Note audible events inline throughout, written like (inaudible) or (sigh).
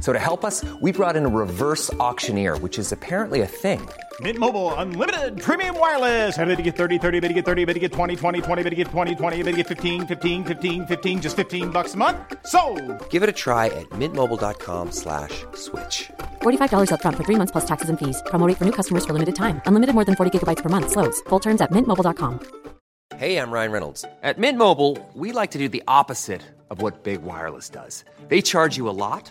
So to help us, we brought in a reverse auctioneer, which is apparently a thing. Mint Mobile unlimited premium wireless. Ready to get 30, 30, bit to get 30, bit to get 20, 20, 20, bit to get 20, 20, bit to get 15, 15, 15, 15 just 15 bucks a month. So, Give it a try at mintmobile.com slash switch. $45 upfront for three months plus taxes and fees. Promo rate for new customers for limited time. Unlimited more than 40 gigabytes per month. Slows. Full terms at mintmobile.com. Hey, I'm Ryan Reynolds. At Mint Mobile, we like to do the opposite of what Big Wireless does. They charge you a lot,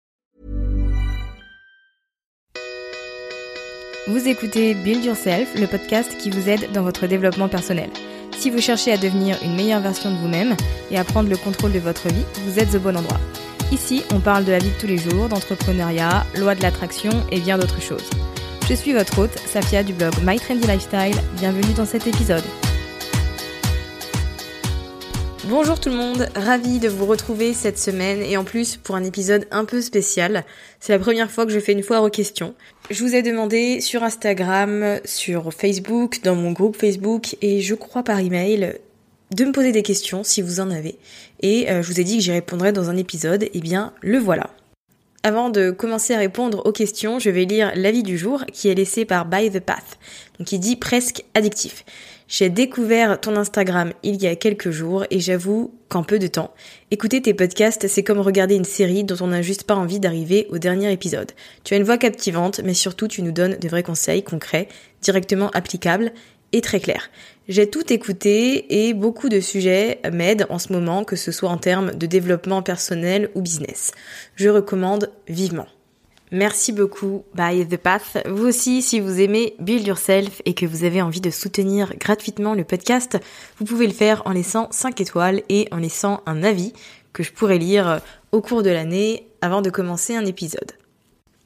Vous écoutez Build Yourself, le podcast qui vous aide dans votre développement personnel. Si vous cherchez à devenir une meilleure version de vous-même et à prendre le contrôle de votre vie, vous êtes au bon endroit. Ici, on parle de la vie de tous les jours, d'entrepreneuriat, loi de l'attraction et bien d'autres choses. Je suis votre hôte, Safia du blog My Trendy Lifestyle. Bienvenue dans cet épisode. Bonjour tout le monde, ravi de vous retrouver cette semaine et en plus pour un épisode un peu spécial. C'est la première fois que je fais une foire aux questions. Je vous ai demandé sur Instagram, sur Facebook, dans mon groupe Facebook et je crois par email de me poser des questions si vous en avez. Et euh, je vous ai dit que j'y répondrais dans un épisode, et bien le voilà. Avant de commencer à répondre aux questions, je vais lire l'avis du jour qui est laissé par By the Path. Donc il dit presque addictif. J'ai découvert ton Instagram il y a quelques jours et j'avoue qu'en peu de temps, écouter tes podcasts, c'est comme regarder une série dont on n'a juste pas envie d'arriver au dernier épisode. Tu as une voix captivante, mais surtout tu nous donnes de vrais conseils concrets, directement applicables et très clairs. J'ai tout écouté et beaucoup de sujets m'aident en ce moment, que ce soit en termes de développement personnel ou business. Je recommande vivement. Merci beaucoup, By The Path. Vous aussi, si vous aimez Build Yourself et que vous avez envie de soutenir gratuitement le podcast, vous pouvez le faire en laissant 5 étoiles et en laissant un avis que je pourrais lire au cours de l'année avant de commencer un épisode.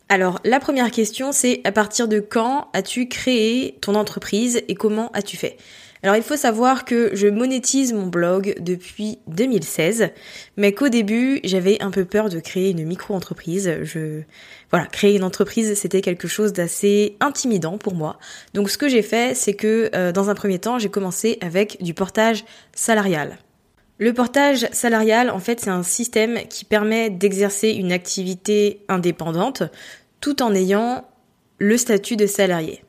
Alors, la première question, c'est à partir de quand as-tu créé ton entreprise et comment as-tu fait? Alors il faut savoir que je monétise mon blog depuis 2016, mais qu'au début j'avais un peu peur de créer une micro-entreprise. Je voilà, créer une entreprise c'était quelque chose d'assez intimidant pour moi. Donc ce que j'ai fait, c'est que euh, dans un premier temps j'ai commencé avec du portage salarial. Le portage salarial, en fait, c'est un système qui permet d'exercer une activité indépendante tout en ayant le statut de salarié.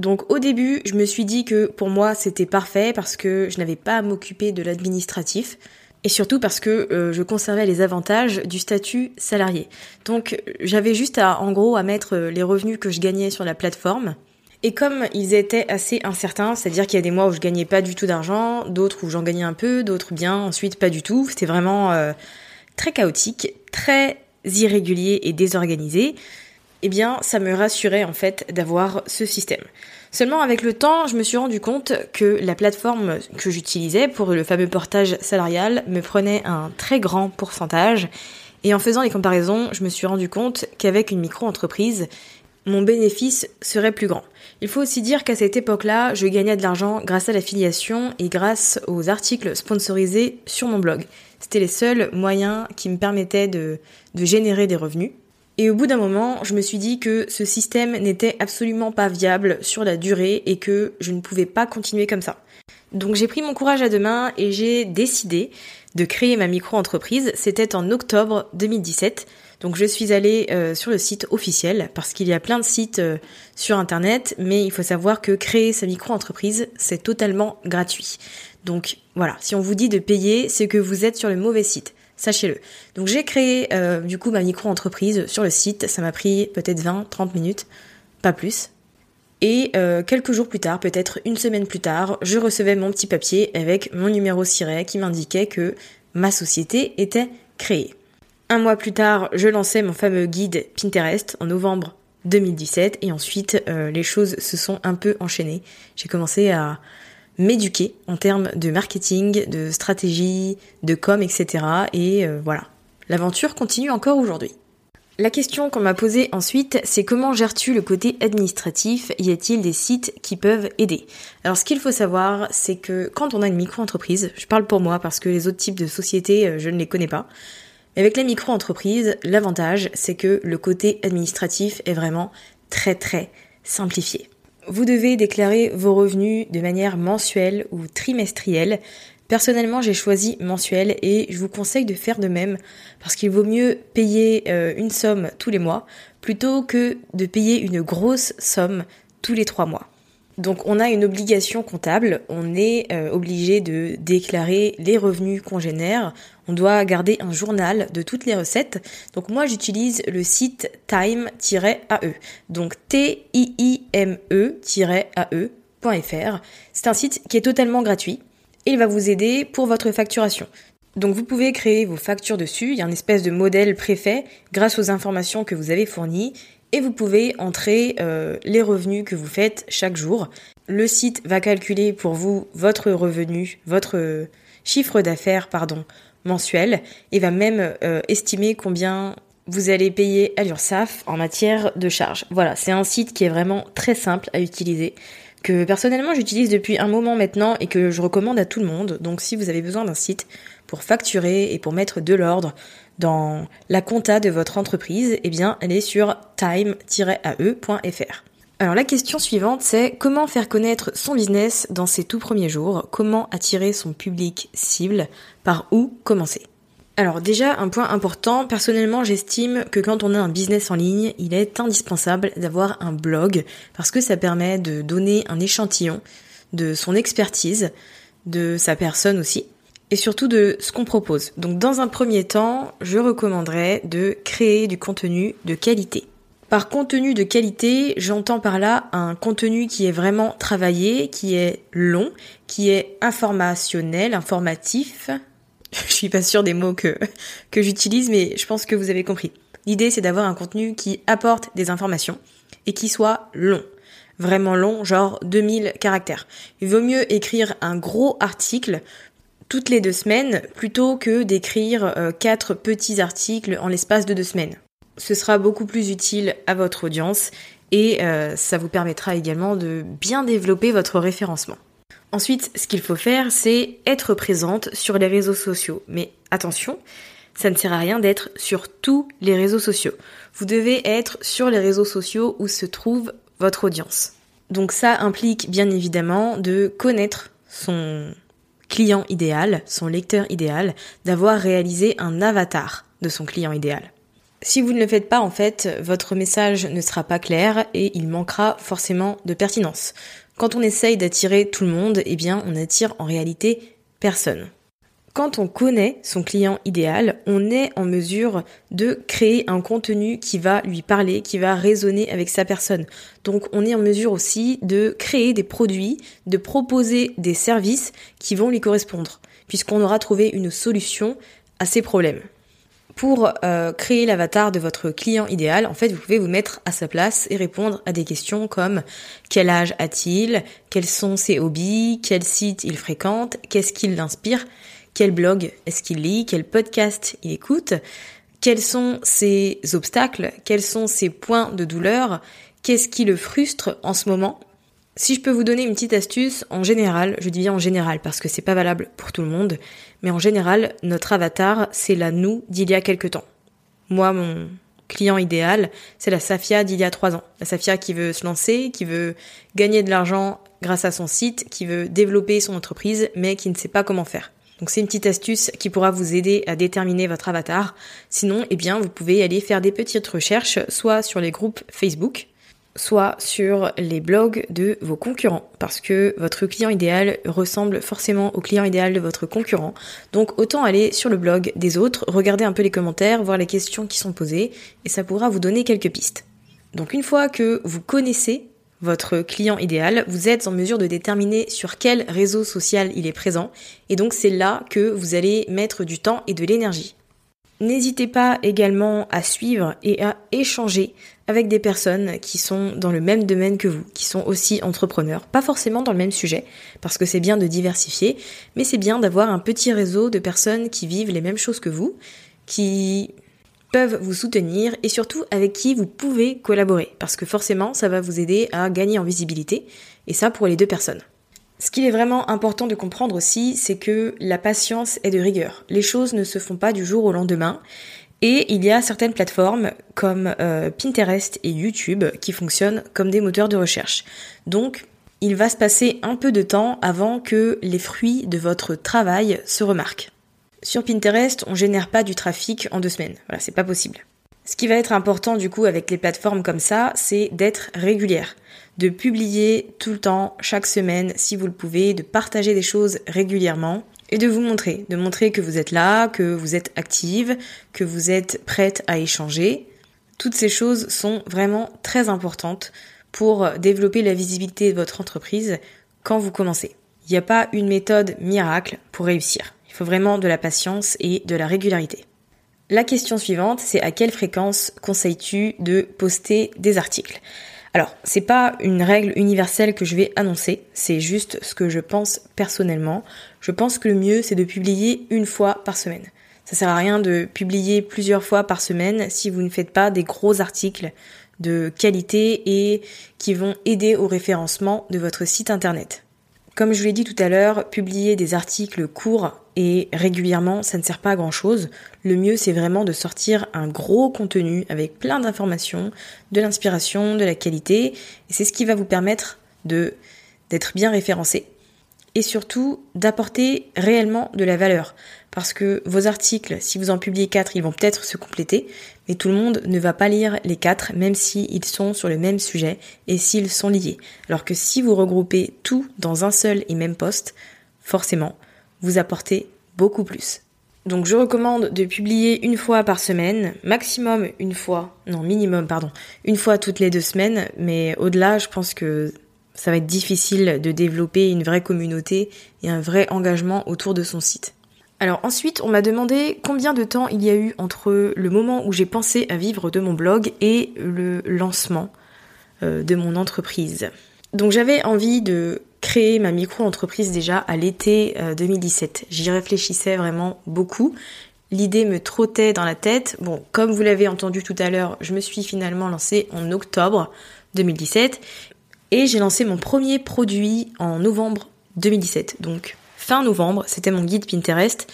Donc au début, je me suis dit que pour moi c'était parfait parce que je n'avais pas à m'occuper de l'administratif et surtout parce que euh, je conservais les avantages du statut salarié. Donc j'avais juste à en gros à mettre les revenus que je gagnais sur la plateforme. Et comme ils étaient assez incertains, c'est-à-dire qu'il y a des mois où je gagnais pas du tout d'argent, d'autres où j'en gagnais un peu, d'autres bien, ensuite pas du tout. C'était vraiment euh, très chaotique, très irrégulier et désorganisé eh bien, ça me rassurait en fait d'avoir ce système. Seulement avec le temps, je me suis rendu compte que la plateforme que j'utilisais pour le fameux portage salarial me prenait un très grand pourcentage. Et en faisant les comparaisons, je me suis rendu compte qu'avec une micro-entreprise, mon bénéfice serait plus grand. Il faut aussi dire qu'à cette époque-là, je gagnais de l'argent grâce à l'affiliation et grâce aux articles sponsorisés sur mon blog. C'était les seuls moyens qui me permettaient de, de générer des revenus. Et au bout d'un moment, je me suis dit que ce système n'était absolument pas viable sur la durée et que je ne pouvais pas continuer comme ça. Donc j'ai pris mon courage à deux mains et j'ai décidé de créer ma micro-entreprise. C'était en octobre 2017. Donc je suis allée euh, sur le site officiel parce qu'il y a plein de sites euh, sur internet, mais il faut savoir que créer sa micro-entreprise, c'est totalement gratuit. Donc voilà, si on vous dit de payer, c'est que vous êtes sur le mauvais site. Sachez-le. Donc j'ai créé euh, du coup ma micro-entreprise sur le site, ça m'a pris peut-être 20-30 minutes, pas plus. Et euh, quelques jours plus tard, peut-être une semaine plus tard, je recevais mon petit papier avec mon numéro SIRET qui m'indiquait que ma société était créée. Un mois plus tard, je lançais mon fameux guide Pinterest en novembre 2017 et ensuite euh, les choses se sont un peu enchaînées. J'ai commencé à m'éduquer en termes de marketing, de stratégie, de com, etc. Et euh, voilà, l'aventure continue encore aujourd'hui. La question qu'on m'a posée ensuite, c'est comment gères-tu le côté administratif? Y a-t-il des sites qui peuvent aider? Alors ce qu'il faut savoir, c'est que quand on a une micro-entreprise, je parle pour moi parce que les autres types de sociétés, euh, je ne les connais pas, avec la micro-entreprise, l'avantage, c'est que le côté administratif est vraiment très très simplifié. Vous devez déclarer vos revenus de manière mensuelle ou trimestrielle. Personnellement, j'ai choisi mensuel et je vous conseille de faire de même parce qu'il vaut mieux payer euh, une somme tous les mois plutôt que de payer une grosse somme tous les trois mois. Donc on a une obligation comptable, on est euh, obligé de déclarer les revenus qu'on génère, on doit garder un journal de toutes les recettes. Donc moi j'utilise le site time-ae, donc T-I-I-M-E-ae.fr. C'est un site qui est totalement gratuit et il va vous aider pour votre facturation. Donc vous pouvez créer vos factures dessus, il y a un espèce de modèle préfet grâce aux informations que vous avez fournies et vous pouvez entrer euh, les revenus que vous faites chaque jour. Le site va calculer pour vous votre revenu, votre chiffre d'affaires, pardon, mensuel et va même euh, estimer combien vous allez payer à l'URSSAF en matière de charges. Voilà, c'est un site qui est vraiment très simple à utiliser que personnellement j'utilise depuis un moment maintenant et que je recommande à tout le monde. Donc si vous avez besoin d'un site pour facturer et pour mettre de l'ordre dans la compta de votre entreprise, eh bien, elle est sur time-ae.fr. Alors la question suivante, c'est comment faire connaître son business dans ses tout premiers jours, comment attirer son public cible, par où commencer? Alors déjà, un point important, personnellement j'estime que quand on a un business en ligne, il est indispensable d'avoir un blog, parce que ça permet de donner un échantillon de son expertise, de sa personne aussi, et surtout de ce qu'on propose. Donc dans un premier temps, je recommanderais de créer du contenu de qualité. Par contenu de qualité, j'entends par là un contenu qui est vraiment travaillé, qui est long, qui est informationnel, informatif. (laughs) Je suis pas sûre des mots que, (laughs) que j'utilise, mais je pense que vous avez compris. L'idée, c'est d'avoir un contenu qui apporte des informations et qui soit long. Vraiment long, genre 2000 caractères. Il vaut mieux écrire un gros article toutes les deux semaines plutôt que d'écrire euh, quatre petits articles en l'espace de deux semaines. Ce sera beaucoup plus utile à votre audience et euh, ça vous permettra également de bien développer votre référencement. Ensuite, ce qu'il faut faire, c'est être présente sur les réseaux sociaux. Mais attention, ça ne sert à rien d'être sur tous les réseaux sociaux. Vous devez être sur les réseaux sociaux où se trouve votre audience. Donc ça implique bien évidemment de connaître son client idéal, son lecteur idéal, d'avoir réalisé un avatar de son client idéal. Si vous ne le faites pas, en fait, votre message ne sera pas clair et il manquera forcément de pertinence. Quand on essaye d'attirer tout le monde, eh bien, on attire en réalité personne. Quand on connaît son client idéal, on est en mesure de créer un contenu qui va lui parler, qui va résonner avec sa personne. Donc on est en mesure aussi de créer des produits, de proposer des services qui vont lui correspondre, puisqu'on aura trouvé une solution à ses problèmes. Pour euh, créer l'avatar de votre client idéal, en fait, vous pouvez vous mettre à sa place et répondre à des questions comme quel âge a-t-il, quels sont ses hobbies, quel site il fréquente, qu'est-ce qui l'inspire, quel blog est-ce qu'il lit, quel podcast il écoute, quels sont ses obstacles, quels sont ses points de douleur, qu'est-ce qui le frustre en ce moment. Si je peux vous donner une petite astuce, en général, je dis bien en général parce que c'est pas valable pour tout le monde, mais en général, notre avatar, c'est la nous d'il y a quelque temps. Moi, mon client idéal, c'est la Safia d'il y a trois ans. La Safia qui veut se lancer, qui veut gagner de l'argent grâce à son site, qui veut développer son entreprise, mais qui ne sait pas comment faire. Donc c'est une petite astuce qui pourra vous aider à déterminer votre avatar. Sinon, eh bien, vous pouvez aller faire des petites recherches, soit sur les groupes Facebook, soit sur les blogs de vos concurrents, parce que votre client idéal ressemble forcément au client idéal de votre concurrent. Donc autant aller sur le blog des autres, regarder un peu les commentaires, voir les questions qui sont posées, et ça pourra vous donner quelques pistes. Donc une fois que vous connaissez votre client idéal, vous êtes en mesure de déterminer sur quel réseau social il est présent, et donc c'est là que vous allez mettre du temps et de l'énergie. N'hésitez pas également à suivre et à échanger avec des personnes qui sont dans le même domaine que vous, qui sont aussi entrepreneurs, pas forcément dans le même sujet, parce que c'est bien de diversifier, mais c'est bien d'avoir un petit réseau de personnes qui vivent les mêmes choses que vous, qui peuvent vous soutenir et surtout avec qui vous pouvez collaborer, parce que forcément ça va vous aider à gagner en visibilité, et ça pour les deux personnes. Ce qu'il est vraiment important de comprendre aussi, c'est que la patience est de rigueur. Les choses ne se font pas du jour au lendemain. Et il y a certaines plateformes comme euh, Pinterest et YouTube qui fonctionnent comme des moteurs de recherche. Donc, il va se passer un peu de temps avant que les fruits de votre travail se remarquent. Sur Pinterest, on génère pas du trafic en deux semaines. Voilà, c'est pas possible. Ce qui va être important du coup avec les plateformes comme ça, c'est d'être régulière de publier tout le temps, chaque semaine, si vous le pouvez, de partager des choses régulièrement et de vous montrer, de montrer que vous êtes là, que vous êtes active, que vous êtes prête à échanger. Toutes ces choses sont vraiment très importantes pour développer la visibilité de votre entreprise quand vous commencez. Il n'y a pas une méthode miracle pour réussir. Il faut vraiment de la patience et de la régularité. La question suivante, c'est à quelle fréquence conseilles-tu de poster des articles? Alors, c'est pas une règle universelle que je vais annoncer, c'est juste ce que je pense personnellement. Je pense que le mieux, c'est de publier une fois par semaine. Ça sert à rien de publier plusieurs fois par semaine si vous ne faites pas des gros articles de qualité et qui vont aider au référencement de votre site internet. Comme je vous l'ai dit tout à l'heure, publier des articles courts et régulièrement, ça ne sert pas à grand chose. Le mieux, c'est vraiment de sortir un gros contenu avec plein d'informations, de l'inspiration, de la qualité, et c'est ce qui va vous permettre de d'être bien référencé et surtout d'apporter réellement de la valeur. Parce que vos articles, si vous en publiez quatre, ils vont peut-être se compléter, mais tout le monde ne va pas lire les quatre, même s'ils sont sur le même sujet et s'ils sont liés. Alors que si vous regroupez tout dans un seul et même poste, forcément, vous apportez beaucoup plus. Donc je recommande de publier une fois par semaine, maximum une fois, non minimum pardon, une fois toutes les deux semaines, mais au-delà je pense que ça va être difficile de développer une vraie communauté et un vrai engagement autour de son site. Alors ensuite, on m'a demandé combien de temps il y a eu entre le moment où j'ai pensé à vivre de mon blog et le lancement euh, de mon entreprise. Donc j'avais envie de créer ma micro-entreprise déjà à l'été 2017. Euh, J'y réfléchissais vraiment beaucoup. L'idée me trottait dans la tête. Bon, comme vous l'avez entendu tout à l'heure, je me suis finalement lancée en octobre 2017 et j'ai lancé mon premier produit en novembre 2017. Donc fin novembre, c'était mon guide Pinterest.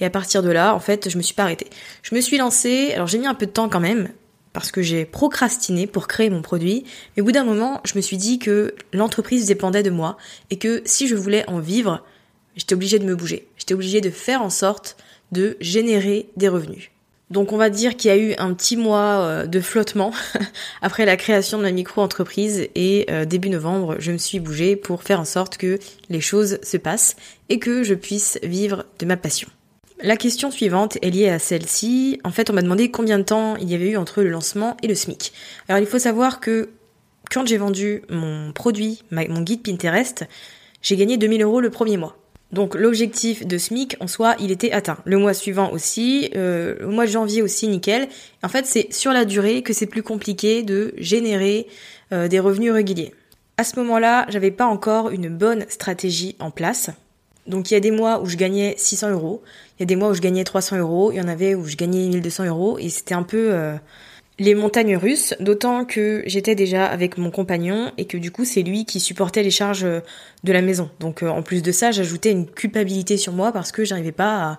Et à partir de là, en fait, je me suis pas arrêtée. Je me suis lancée, alors j'ai mis un peu de temps quand même, parce que j'ai procrastiné pour créer mon produit, mais au bout d'un moment, je me suis dit que l'entreprise dépendait de moi, et que si je voulais en vivre, j'étais obligée de me bouger. J'étais obligée de faire en sorte de générer des revenus. Donc on va dire qu'il y a eu un petit mois euh, de flottement (laughs) après la création de ma micro-entreprise et euh, début novembre, je me suis bougée pour faire en sorte que les choses se passent et que je puisse vivre de ma passion. La question suivante est liée à celle-ci. En fait, on m'a demandé combien de temps il y avait eu entre le lancement et le SMIC. Alors il faut savoir que quand j'ai vendu mon produit, mon guide Pinterest, j'ai gagné 2000 euros le premier mois. Donc l'objectif de SMIC en soi, il était atteint. Le mois suivant aussi, euh, le mois de janvier aussi, nickel. En fait, c'est sur la durée que c'est plus compliqué de générer euh, des revenus réguliers. À ce moment-là, j'avais pas encore une bonne stratégie en place. Donc il y a des mois où je gagnais 600 euros, il y a des mois où je gagnais 300 euros, il y en avait où je gagnais 1200 euros, et c'était un peu euh, les montagnes russes, d'autant que j'étais déjà avec mon compagnon et que du coup c'est lui qui supportait les charges de la maison. Donc euh, en plus de ça, j'ajoutais une culpabilité sur moi parce que j'arrivais pas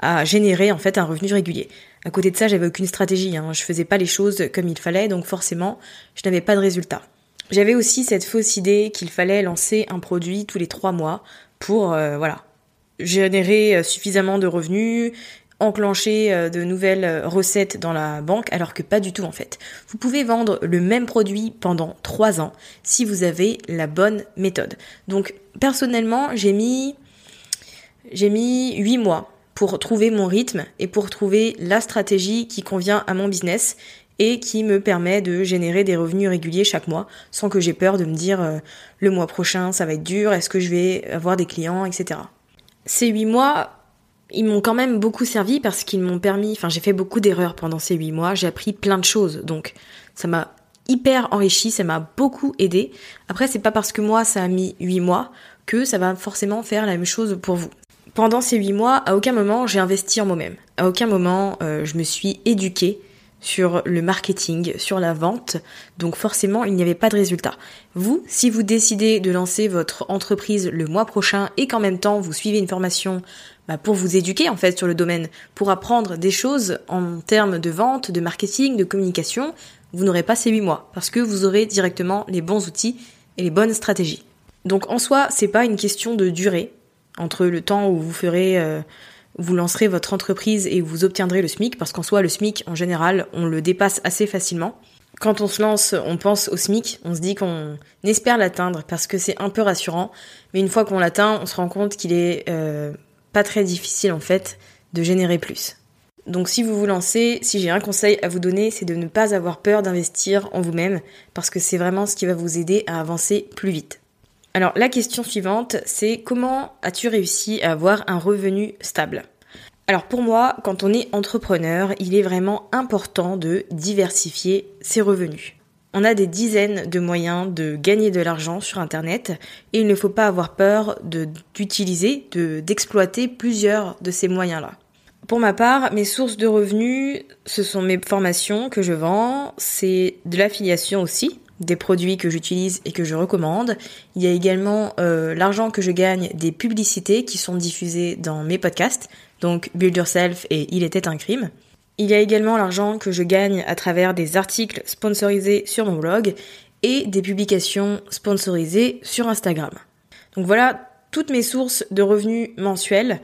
à, à, générer en fait un revenu régulier. À côté de ça, j'avais aucune stratégie, hein. je faisais pas les choses comme il fallait, donc forcément, je n'avais pas de résultat. J'avais aussi cette fausse idée qu'il fallait lancer un produit tous les trois mois pour euh, voilà générer suffisamment de revenus enclencher euh, de nouvelles euh, recettes dans la banque, alors que pas du tout en fait. Vous pouvez vendre le même produit pendant 3 ans si vous avez la bonne méthode. Donc personnellement, j'ai mis j'ai mis 8 mois pour trouver mon rythme et pour trouver la stratégie qui convient à mon business et qui me permet de générer des revenus réguliers chaque mois sans que j'ai peur de me dire euh, le mois prochain ça va être dur, est-ce que je vais avoir des clients, etc. Ces 8 mois, ils m'ont quand même beaucoup servi parce qu'ils m'ont permis, enfin j'ai fait beaucoup d'erreurs pendant ces 8 mois, j'ai appris plein de choses, donc ça m'a hyper enrichi, ça m'a beaucoup aidé. Après c'est pas parce que moi ça a mis 8 mois que ça va forcément faire la même chose pour vous. Pendant ces 8 mois, à aucun moment j'ai investi en moi-même. À aucun moment euh, je me suis éduquée sur le marketing, sur la vente, donc forcément il n'y avait pas de résultat. Vous, si vous décidez de lancer votre entreprise le mois prochain et qu'en même temps vous suivez une formation bah, pour vous éduquer en fait sur le domaine, pour apprendre des choses en termes de vente, de marketing, de communication, vous n'aurez pas ces 8 mois parce que vous aurez directement les bons outils et les bonnes stratégies. Donc en soi, c'est pas une question de durée entre le temps où vous ferez euh, vous lancerez votre entreprise et vous obtiendrez le SMIC parce qu'en soi le SMIC en général, on le dépasse assez facilement. Quand on se lance, on pense au SMIC, on se dit qu'on espère l'atteindre parce que c'est un peu rassurant, mais une fois qu'on l'atteint, on se rend compte qu'il est euh, pas très difficile en fait de générer plus. Donc si vous vous lancez, si j'ai un conseil à vous donner, c'est de ne pas avoir peur d'investir en vous-même parce que c'est vraiment ce qui va vous aider à avancer plus vite. Alors la question suivante, c'est comment as-tu réussi à avoir un revenu stable? Alors pour moi, quand on est entrepreneur, il est vraiment important de diversifier ses revenus. On a des dizaines de moyens de gagner de l'argent sur Internet et il ne faut pas avoir peur d'utiliser, de, d'exploiter plusieurs de ces moyens-là. Pour ma part, mes sources de revenus, ce sont mes formations que je vends, c'est de l'affiliation aussi, des produits que j'utilise et que je recommande. Il y a également euh, l'argent que je gagne des publicités qui sont diffusées dans mes podcasts, donc Build Yourself et Il était un crime. Il y a également l'argent que je gagne à travers des articles sponsorisés sur mon blog et des publications sponsorisées sur Instagram. Donc voilà toutes mes sources de revenus mensuels.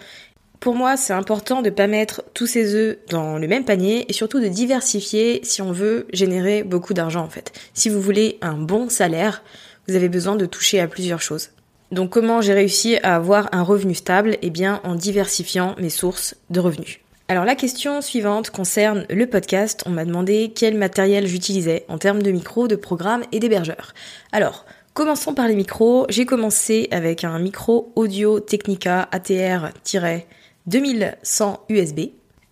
Pour moi, c'est important de ne pas mettre tous ces œufs dans le même panier et surtout de diversifier si on veut générer beaucoup d'argent en fait. Si vous voulez un bon salaire, vous avez besoin de toucher à plusieurs choses. Donc comment j'ai réussi à avoir un revenu stable? Eh bien en diversifiant mes sources de revenus. Alors la question suivante concerne le podcast. On m'a demandé quel matériel j'utilisais en termes de micro, de programme et d'hébergeur. Alors, commençons par les micros. J'ai commencé avec un micro Audio Technica ATR-2100 USB.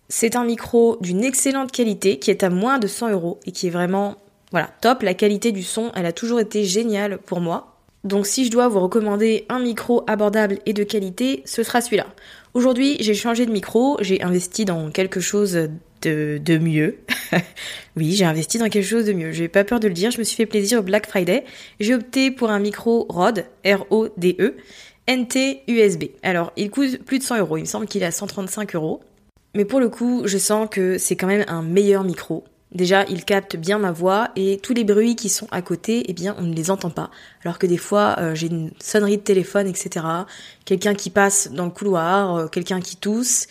C'est un micro d'une excellente qualité qui est à moins de 100 euros et qui est vraiment voilà, top. La qualité du son, elle a toujours été géniale pour moi. Donc si je dois vous recommander un micro abordable et de qualité, ce sera celui-là. Aujourd'hui, j'ai changé de micro, j'ai investi dans quelque chose de, de mieux. (laughs) oui, j'ai investi dans quelque chose de mieux. J'ai pas peur de le dire, je me suis fait plaisir au Black Friday. J'ai opté pour un micro Rode, R-O-D-E, NT USB. Alors, il coûte plus de 100 euros, il me semble qu'il est à 135 euros. Mais pour le coup, je sens que c'est quand même un meilleur micro. Déjà, il capte bien ma voix et tous les bruits qui sont à côté, eh bien, on ne les entend pas. Alors que des fois, euh, j'ai une sonnerie de téléphone, etc. Quelqu'un qui passe dans le couloir, euh, quelqu'un qui tousse,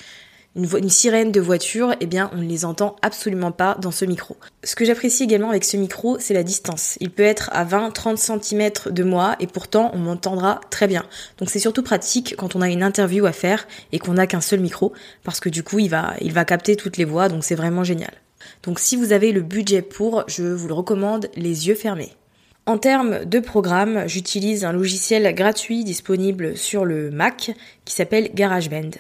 une, sirène de voiture, eh bien, on ne les entend absolument pas dans ce micro. Ce que j'apprécie également avec ce micro, c'est la distance. Il peut être à 20-30 cm de moi et pourtant, on m'entendra très bien. Donc, c'est surtout pratique quand on a une interview à faire et qu'on n'a qu'un seul micro, parce que du coup, il va, il va capter toutes les voix, donc c'est vraiment génial. Donc si vous avez le budget pour, je vous le recommande les yeux fermés. En termes de programme, j'utilise un logiciel gratuit disponible sur le Mac qui s'appelle GarageBand.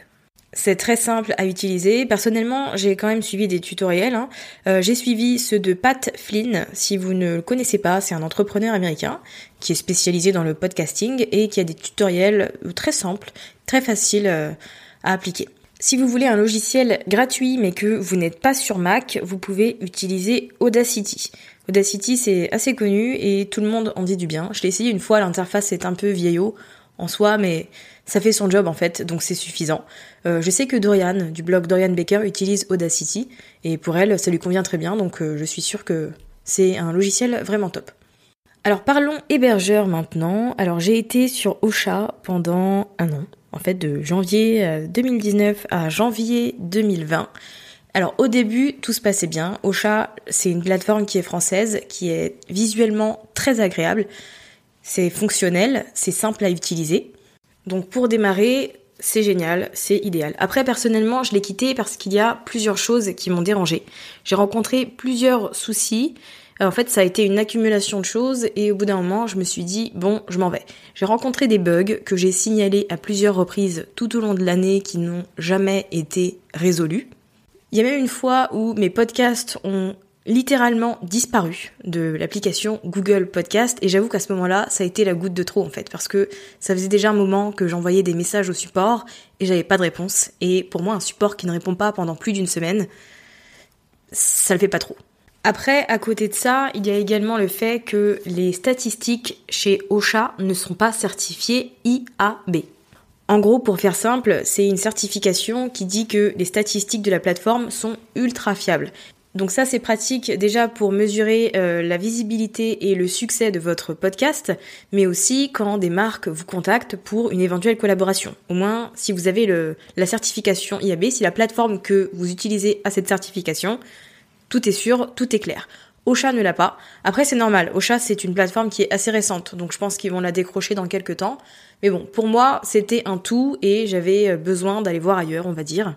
C'est très simple à utiliser. Personnellement, j'ai quand même suivi des tutoriels. Hein. Euh, j'ai suivi ceux de Pat Flynn. Si vous ne le connaissez pas, c'est un entrepreneur américain qui est spécialisé dans le podcasting et qui a des tutoriels très simples, très faciles euh, à appliquer. Si vous voulez un logiciel gratuit mais que vous n'êtes pas sur Mac, vous pouvez utiliser Audacity. Audacity c'est assez connu et tout le monde en dit du bien. Je l'ai essayé une fois, l'interface est un peu vieillot en soi, mais ça fait son job en fait, donc c'est suffisant. Euh, je sais que Dorian, du blog Dorian Baker, utilise Audacity, et pour elle, ça lui convient très bien, donc euh, je suis sûre que c'est un logiciel vraiment top. Alors parlons hébergeur maintenant. Alors j'ai été sur Ocha pendant un an en fait de janvier 2019 à janvier 2020. Alors au début, tout se passait bien. Ocha, c'est une plateforme qui est française, qui est visuellement très agréable. C'est fonctionnel, c'est simple à utiliser. Donc pour démarrer, c'est génial, c'est idéal. Après, personnellement, je l'ai quitté parce qu'il y a plusieurs choses qui m'ont dérangé. J'ai rencontré plusieurs soucis. En fait, ça a été une accumulation de choses et au bout d'un moment, je me suis dit, bon, je m'en vais. J'ai rencontré des bugs que j'ai signalés à plusieurs reprises tout au long de l'année qui n'ont jamais été résolus. Il y a même une fois où mes podcasts ont littéralement disparu de l'application Google Podcast et j'avoue qu'à ce moment-là, ça a été la goutte de trop en fait parce que ça faisait déjà un moment que j'envoyais des messages au support et j'avais pas de réponse et pour moi un support qui ne répond pas pendant plus d'une semaine, ça le fait pas trop. Après, à côté de ça, il y a également le fait que les statistiques chez OSHA ne sont pas certifiées IAB. En gros, pour faire simple, c'est une certification qui dit que les statistiques de la plateforme sont ultra fiables. Donc ça, c'est pratique déjà pour mesurer euh, la visibilité et le succès de votre podcast, mais aussi quand des marques vous contactent pour une éventuelle collaboration. Au moins, si vous avez le, la certification IAB, si la plateforme que vous utilisez a cette certification, tout est sûr, tout est clair. Ocha ne l'a pas. Après, c'est normal. Ocha, c'est une plateforme qui est assez récente, donc je pense qu'ils vont la décrocher dans quelques temps. Mais bon, pour moi, c'était un tout et j'avais euh, besoin d'aller voir ailleurs, on va dire.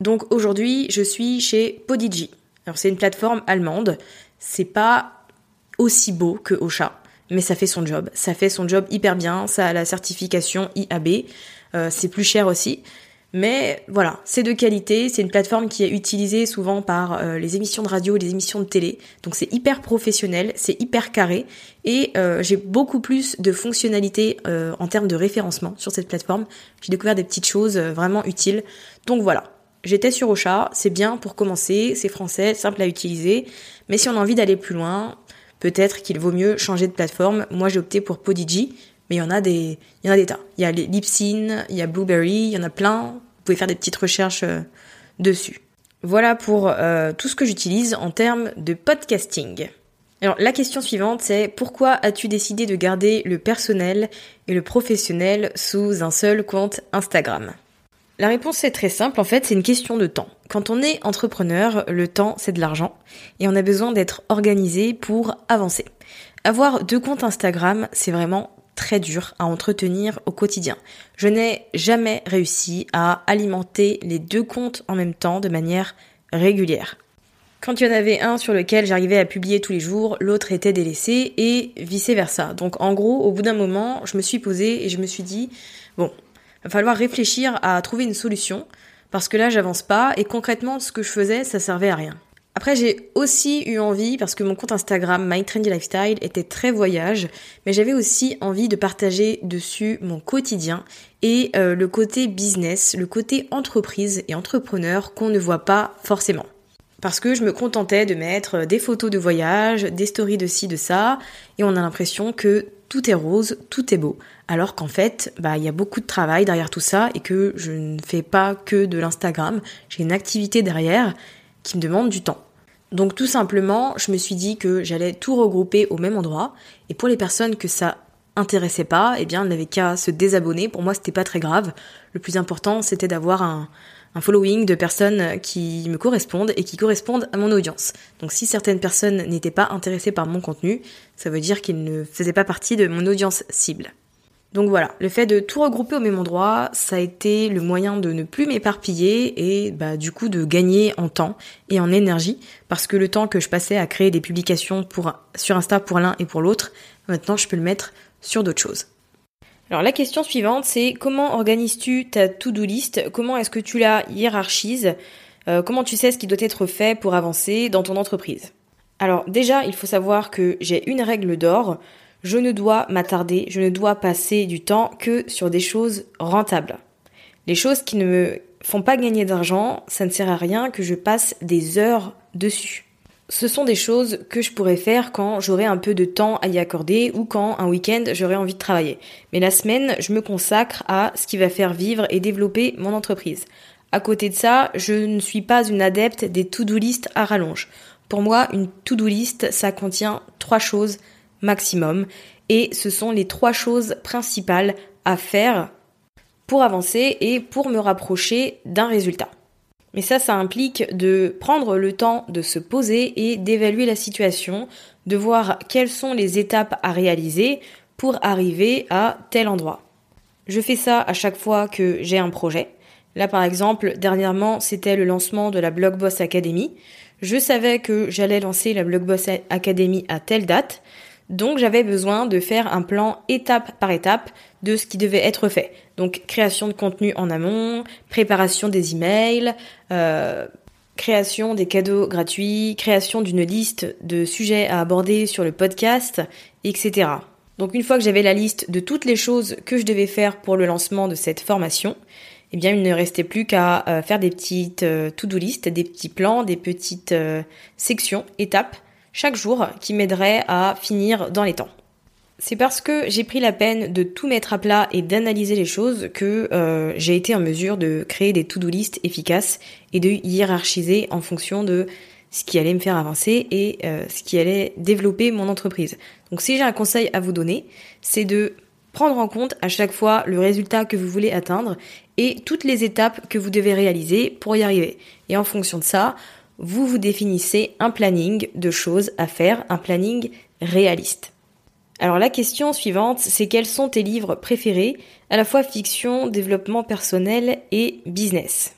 Donc aujourd'hui, je suis chez Podigi. Alors c'est une plateforme allemande. C'est pas aussi beau que Ocha, mais ça fait son job. Ça fait son job hyper bien. Ça a la certification IAB. Euh, c'est plus cher aussi. Mais voilà, c'est de qualité, c'est une plateforme qui est utilisée souvent par euh, les émissions de radio et les émissions de télé. Donc c'est hyper professionnel, c'est hyper carré et euh, j'ai beaucoup plus de fonctionnalités en termes de référencement sur cette plateforme. J'ai découvert des petites choses vraiment utiles. Donc voilà, j'étais sur Ocha, c'est bien pour commencer, c'est français, simple à utiliser. Mais si on a envie d'aller plus loin, peut-être qu'il vaut mieux changer de plateforme. Moi j'ai opté pour Podigi mais il y en a des, il y en a des tas. Il y a Lipsyn, il y a Blueberry, il y en a plein. Vous pouvez faire des petites recherches euh, dessus. Voilà pour euh, tout ce que j'utilise en termes de podcasting. Alors la question suivante c'est pourquoi as-tu décidé de garder le personnel et le professionnel sous un seul compte Instagram? La réponse est très simple en fait, c'est une question de temps. Quand on est entrepreneur, le temps c'est de l'argent et on a besoin d'être organisé pour avancer. Avoir deux comptes Instagram, c'est vraiment très dur à entretenir au quotidien. Je n'ai jamais réussi à alimenter les deux comptes en même temps de manière régulière. Quand il y en avait un sur lequel j'arrivais à publier tous les jours, l'autre était délaissé et vice versa. Donc en gros, au bout d'un moment, je me suis posée et je me suis dit, bon, va falloir réfléchir à trouver une solution parce que là j'avance pas et concrètement ce que je faisais ça servait à rien. Après, j'ai aussi eu envie, parce que mon compte Instagram, My Trendy Lifestyle, était très voyage, mais j'avais aussi envie de partager dessus mon quotidien et euh, le côté business, le côté entreprise et entrepreneur qu'on ne voit pas forcément. Parce que je me contentais de mettre des photos de voyage, des stories de ci, de ça, et on a l'impression que tout est rose, tout est beau. Alors qu'en fait, bah, il y a beaucoup de travail derrière tout ça et que je ne fais pas que de l'Instagram. J'ai une activité derrière qui me demande du temps. Donc tout simplement, je me suis dit que j'allais tout regrouper au même endroit. Et pour les personnes que ça intéressait pas, eh bien, elles n'avaient qu'à se désabonner. Pour moi, c'était pas très grave. Le plus important, c'était d'avoir un, following de personnes qui me correspondent et qui correspondent à mon audience. Donc si certaines personnes n'étaient pas intéressées par mon contenu, ça veut dire qu'ils ne faisaient pas partie de mon audience cible. Donc voilà, le fait de tout regrouper au même endroit, ça a été le moyen de ne plus m'éparpiller et bah, du coup de gagner en temps et en énergie parce que le temps que je passais à créer des publications sur Insta pour l'un et pour l'autre, maintenant je peux le mettre sur d'autres choses. Alors la question suivante c'est comment organises-tu ta to-do list? Comment est-ce que tu la hiérarchises? Euh, Comment tu sais ce qui doit être fait pour avancer dans ton entreprise? Alors déjà il faut savoir que j'ai une règle d'or je ne dois m'attarder, je ne dois passer du temps que sur des choses rentables. Les choses qui ne me font pas gagner d'argent, ça ne sert à rien que je passe des heures dessus. Ce sont des choses que je pourrais faire quand j'aurai un peu de temps à y accorder ou quand un week-end j'aurai envie de travailler. Mais la semaine, je me consacre à ce qui va faire vivre et développer mon entreprise. À côté de ça, je ne suis pas une adepte des to-do list à rallonge. Pour moi, une to-do list, ça contient trois choses maximum. Et ce sont les trois choses principales à faire pour avancer et pour me rapprocher d'un résultat. Mais ça, ça implique de prendre le temps de se poser et d'évaluer la situation, de voir quelles sont les étapes à réaliser pour arriver à tel endroit. Je fais ça à chaque fois que j'ai un projet. Là, par exemple, dernièrement, c'était le lancement de la Blogboss Academy. Je savais que j'allais lancer la Blogboss Academy à telle date, donc j'avais besoin de faire un plan étape par étape de ce qui devait être fait. Donc création de contenu en amont, préparation des emails, euh, création des cadeaux gratuits, création d'une liste de sujets à aborder sur le podcast, etc. Donc une fois que j'avais la liste de toutes les choses que je devais faire pour le lancement de cette formation, eh bien il ne restait plus qu'à euh, faire des petites euh, to-do list, des petits plans, des petites sections, étapes chaque jour qui m'aideraient à finir dans les temps. C'est parce que j'ai pris la peine de tout mettre à plat et d'analyser les choses que euh, j'ai été en mesure de créer des to-do list efficaces et de hiérarchiser en fonction de ce qui allait me faire avancer et euh, ce qui allait développer mon entreprise. Donc si j'ai un conseil à vous donner, c'est de prendre en compte à chaque fois le résultat que vous voulez atteindre et toutes les étapes que vous devez réaliser pour y arriver. Et en fonction de ça, vous vous définissez un planning de choses à faire, un planning réaliste. Alors la question suivante, c'est quels sont tes livres préférés, à la fois fiction, développement personnel et business?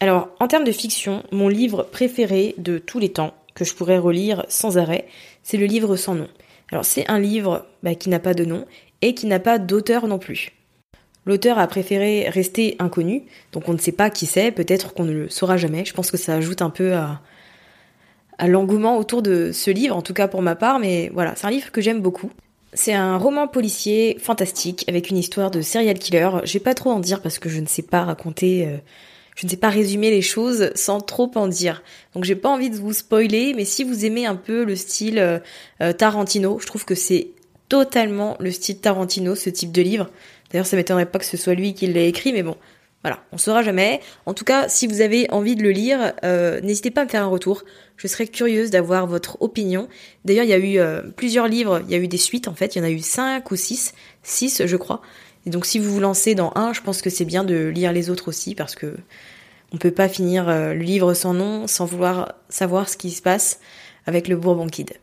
Alors en termes de fiction, mon livre préféré de tous les temps, que je pourrais relire sans arrêt, c'est le livre sans nom. Alors c'est un livre bah, qui n'a pas de nom et qui n'a pas d'auteur non plus. L'auteur a préféré rester inconnu, donc on ne sait pas qui c'est, peut-être qu'on ne le saura jamais. Je pense que ça ajoute un peu à, à l'engouement autour de ce livre, en tout cas pour ma part, mais voilà, c'est un livre que j'aime beaucoup. C'est un roman policier fantastique avec une histoire de serial killer. Je vais pas trop en dire parce que je ne sais pas raconter, euh, je ne sais pas résumer les choses sans trop en dire. Donc j'ai pas envie de vous spoiler, mais si vous aimez un peu le style euh, euh, Tarantino, je trouve que c'est totalement le style Tarantino, ce type de livre. D'ailleurs, ça m'étonnerait pas que ce soit lui qui l'ait écrit, mais bon, voilà, on saura jamais. En tout cas, si vous avez envie de le lire, euh, n'hésitez pas à me faire un retour. Je serais curieuse d'avoir votre opinion. D'ailleurs, il y a eu euh, plusieurs livres, il y a eu des suites en fait, il y en a eu cinq ou six, six je crois. Et donc si vous vous lancez dans un, je pense que c'est bien de lire les autres aussi parce que on peut pas finir euh, le livre sans nom, sans vouloir savoir ce qui se passe avec le Bourbon Kid.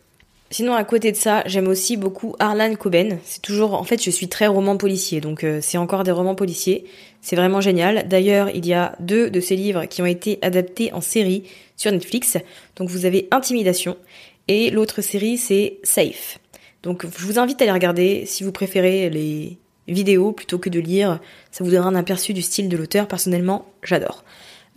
Sinon, à côté de ça, j'aime aussi beaucoup Arlan Coben. C'est toujours, en fait, je suis très roman policier, donc c'est encore des romans policiers. C'est vraiment génial. D'ailleurs, il y a deux de ces livres qui ont été adaptés en série sur Netflix. Donc vous avez Intimidation et l'autre série c'est Safe. Donc je vous invite à les regarder si vous préférez les vidéos plutôt que de lire. Ça vous donnera un aperçu du style de l'auteur. Personnellement, j'adore.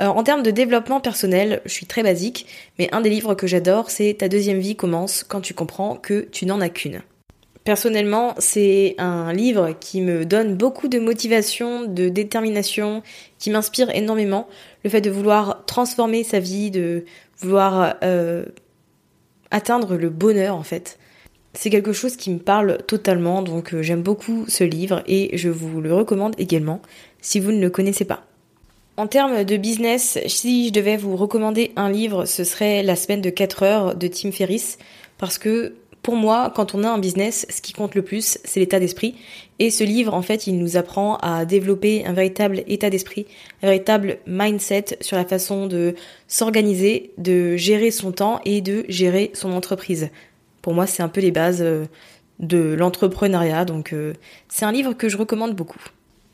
En termes de développement personnel, je suis très basique, mais un des livres que j'adore, c'est Ta deuxième vie commence quand tu comprends que tu n'en as qu'une. Personnellement, c'est un livre qui me donne beaucoup de motivation, de détermination, qui m'inspire énormément. Le fait de vouloir transformer sa vie, de vouloir euh, atteindre le bonheur en fait. C'est quelque chose qui me parle totalement, donc euh, j'aime beaucoup ce livre et je vous le recommande également si vous ne le connaissez pas. En termes de business, si je devais vous recommander un livre, ce serait La semaine de 4 heures de Tim Ferriss, parce que pour moi, quand on a un business, ce qui compte le plus, c'est l'état d'esprit. Et ce livre, en fait, il nous apprend à développer un véritable état d'esprit, un véritable mindset sur la façon de s'organiser, de gérer son temps et de gérer son entreprise. Pour moi, c'est un peu les bases euh, de l'entrepreneuriat, donc euh, c'est un livre que je recommande beaucoup.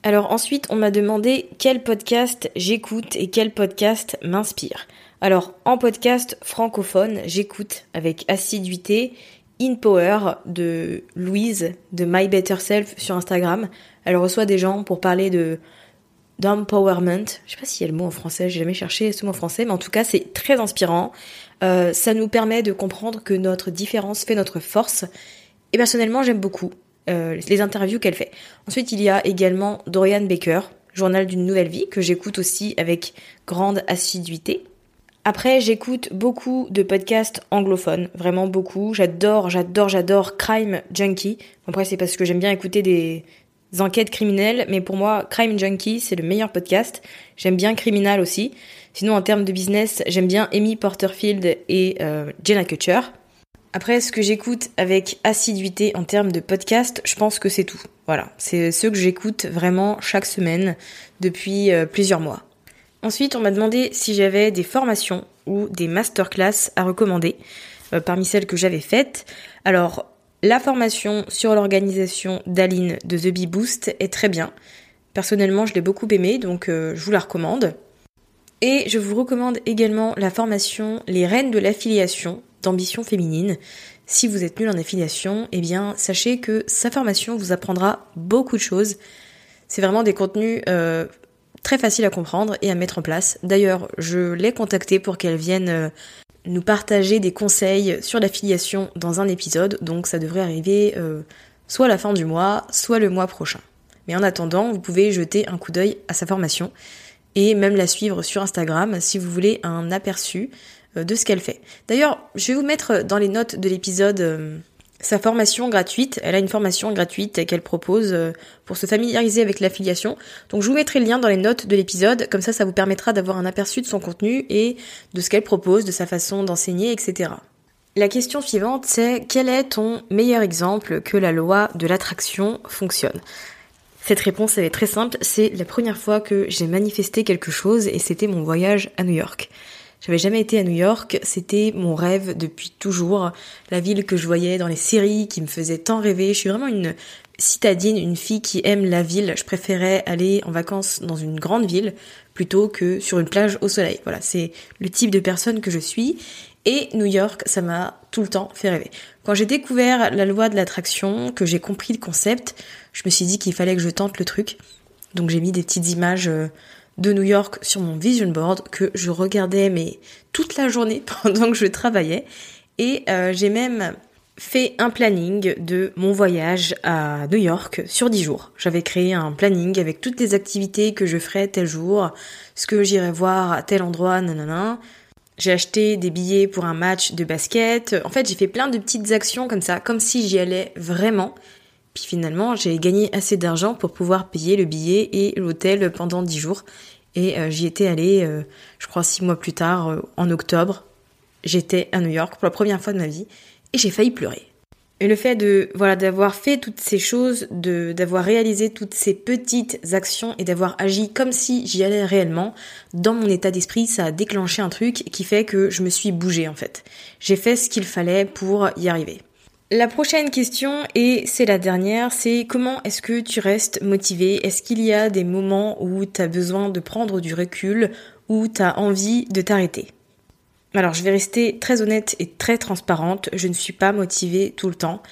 Alors ensuite, on m'a demandé quel podcast j'écoute et quel podcast m'inspire. Alors en podcast francophone, j'écoute avec assiduité In Power de Louise de My Better Self sur Instagram. Elle reçoit des gens pour parler de d'empowerment. Je sais pas s'il y a le mot en français, j'ai jamais cherché ce mot en français, mais en tout cas c'est très inspirant. Euh, ça nous permet de comprendre que notre différence fait notre force. Et personnellement, j'aime beaucoup. Euh, les interviews qu'elle fait. Ensuite, il y a également Dorian Baker, Journal d'une nouvelle vie, que j'écoute aussi avec grande assiduité. Après, j'écoute beaucoup de podcasts anglophones, vraiment beaucoup. J'adore, j'adore, j'adore Crime Junkie. Après, c'est parce que j'aime bien écouter des enquêtes criminelles, mais pour moi, Crime Junkie, c'est le meilleur podcast. J'aime bien Criminal aussi. Sinon, en termes de business, j'aime bien Amy Porterfield et euh, Jenna Kutcher. Après, ce que j'écoute avec assiduité en termes de podcast, je pense que c'est tout. Voilà, c'est ce que j'écoute vraiment chaque semaine depuis euh, plusieurs mois. Ensuite, on m'a demandé si j'avais des formations ou des masterclass à recommander euh, parmi celles que j'avais faites. Alors, la formation sur l'organisation d'Aline de The Bee Boost est très bien. Personnellement, je l'ai beaucoup aimée, donc euh, je vous la recommande. Et je vous recommande également la formation Les Reines de l'affiliation d'ambition féminine. Si vous êtes nul en affiliation, eh bien sachez que sa formation vous apprendra beaucoup de choses. C'est vraiment des contenus euh, très faciles à comprendre et à mettre en place. D'ailleurs, je l'ai contactée pour qu'elle vienne euh, nous partager des conseils sur l'affiliation dans un épisode, donc ça devrait arriver euh, soit à la fin du mois, soit le mois prochain. Mais en attendant, vous pouvez jeter un coup d'œil à sa formation et même la suivre sur Instagram si vous voulez un aperçu euh, de ce qu'elle fait. D'ailleurs, je vais vous mettre dans les notes de l'épisode sa formation gratuite. Elle a une formation gratuite qu'elle propose euh, pour se familiariser avec l'affiliation. Donc je vous mettrai le lien dans les notes de l'épisode, comme ça ça vous permettra d'avoir un aperçu de son contenu et de ce qu'elle propose, de sa façon d'enseigner, etc. La question suivante, c'est quel est ton meilleur exemple que la loi de l'attraction fonctionne? Cette réponse, elle est très simple. C'est la première fois que j'ai manifesté quelque chose et c'était mon voyage à New York. J'avais jamais été à New York, c'était mon rêve depuis toujours, la ville que je voyais dans les séries qui me faisait tant rêver. Je suis vraiment une citadine, une fille qui aime la ville. Je préférais aller en vacances dans une grande ville plutôt que sur une plage au soleil. Voilà, c'est le type de personne que je suis. Et New York, ça m'a tout le temps fait rêver. Quand j'ai découvert la loi de l'attraction, que j'ai compris le concept, je me suis dit qu'il fallait que je tente le truc. Donc j'ai mis des petites images euh, de New York sur mon vision board que je regardais mais toute la journée (laughs) pendant que je travaillais et euh, j'ai même fait un planning de mon voyage à New York sur 10 jours. J'avais créé un planning avec toutes les activités que je ferais tel jour, ce que j'irais voir à tel endroit, nanana. J'ai acheté des billets pour un match de basket. En fait, j'ai fait plein de petites actions comme ça, comme si j'y allais vraiment. Puis finalement, j'ai gagné assez d'argent pour pouvoir payer le billet et l'hôtel pendant 10 jours. Et euh, j'y étais allée, euh, je crois, 6 mois plus tard, euh, en octobre. J'étais à New York pour la première fois de ma vie et j'ai failli pleurer. Et le fait de voilà d'avoir fait toutes ces choses, de d'avoir réalisé toutes ces petites actions et d'avoir agi comme si j'y allais réellement, dans mon état d'esprit, ça a déclenché un truc qui fait que je me suis bougée en fait. J'ai fait ce qu'il fallait pour y arriver. La prochaine question, et c'est la dernière, c'est comment est-ce que tu restes motivé? Est-ce qu'il y a des moments où tu as besoin de prendre du recul, où tu as envie de t'arrêter? Alors je vais rester très honnête et très transparente, je ne suis pas motivée tout le temps.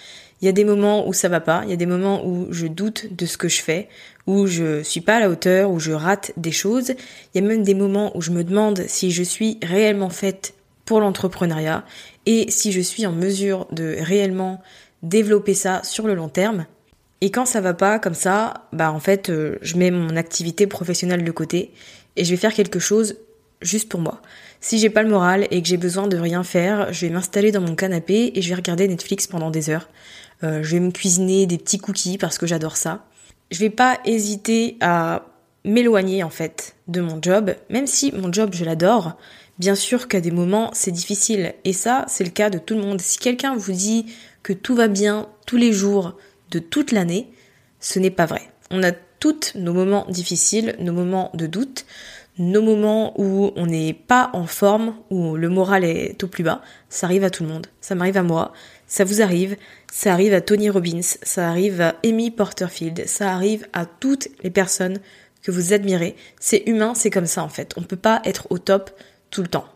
Il y a des moments où ça va pas, il y a des moments où je doute de ce que je fais, où je suis pas à la hauteur, où je rate des choses. Il y a même des moments où je me demande si je suis réellement faite pour l'entrepreneuriat et si je suis en mesure de réellement développer ça sur le long terme. Et quand ça va pas comme ça, bah en fait, euh, je mets mon activité professionnelle de côté et je vais faire quelque chose juste pour moi. Si j'ai pas le moral et que j'ai besoin de rien faire, je vais m'installer dans mon canapé et je vais regarder Netflix pendant des heures. Euh, je vais me cuisiner des petits cookies parce que j'adore ça. Je vais pas hésiter à m'éloigner en fait de mon job, même si mon job je l'adore, Bien sûr qu'à des moments, c'est difficile. Et ça, c'est le cas de tout le monde. Si quelqu'un vous dit que tout va bien tous les jours de toute l'année, ce n'est pas vrai. On a toutes nos moments difficiles, nos moments de doute, nos moments où on n'est pas en forme, où le moral est au plus bas. Ça arrive à tout le monde. Ça m'arrive à moi. Ça vous arrive. Ça arrive à Tony Robbins. Ça arrive à Amy Porterfield. Ça arrive à toutes les personnes que vous admirez. C'est humain, c'est comme ça en fait. On ne peut pas être au top tout le temps.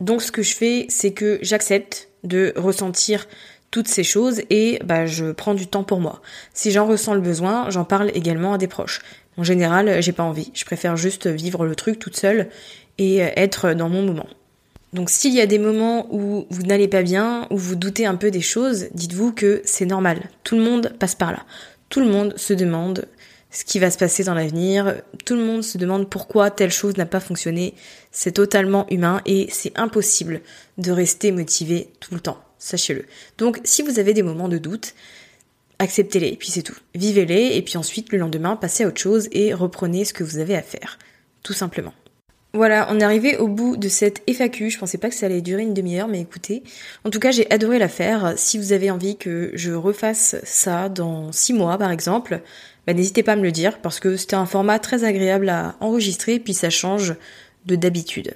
Donc ce que je fais, c'est que j'accepte de ressentir toutes ces choses et bah, je prends du temps pour moi. Si j'en ressens le besoin, j'en parle également à des proches. En général, j'ai pas envie. Je préfère juste vivre le truc toute seule et être dans mon moment. Donc s'il y a des moments où vous n'allez pas bien, où vous doutez un peu des choses, dites-vous que c'est normal. Tout le monde passe par là. Tout le monde se demande ce qui va se passer dans l'avenir. Tout le monde se demande pourquoi telle chose n'a pas fonctionné. C'est totalement humain et c'est impossible de rester motivé tout le temps. Sachez-le. Donc, si vous avez des moments de doute, acceptez-les, et puis c'est tout. Vivez-les, et puis ensuite, le lendemain, passez à autre chose et reprenez ce que vous avez à faire. Tout simplement. Voilà, on est arrivé au bout de cette FAQ. Je pensais pas que ça allait durer une demi-heure, mais écoutez. En tout cas, j'ai adoré la faire. Si vous avez envie que je refasse ça dans six mois, par exemple, bah, n'hésitez pas à me le dire parce que c'était un format très agréable à enregistrer, puis ça change de d'habitude.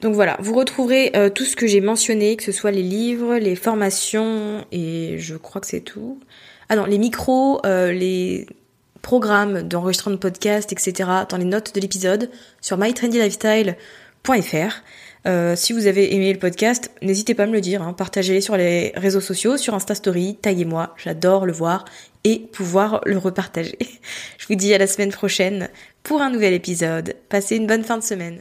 Donc voilà, vous retrouverez euh, tout ce que j'ai mentionné, que ce soit les livres, les formations, et je crois que c'est tout. Ah non, les micros, euh, les programmes d'enregistrement de podcast, etc. dans les notes de l'épisode sur mytrendylifestyle.fr. Euh, si vous avez aimé le podcast, n'hésitez pas à me le dire, hein. partagez-les sur les réseaux sociaux, sur Insta Story, taguez-moi, j'adore le voir et pouvoir le repartager. (laughs) Je vous dis à la semaine prochaine pour un nouvel épisode. Passez une bonne fin de semaine.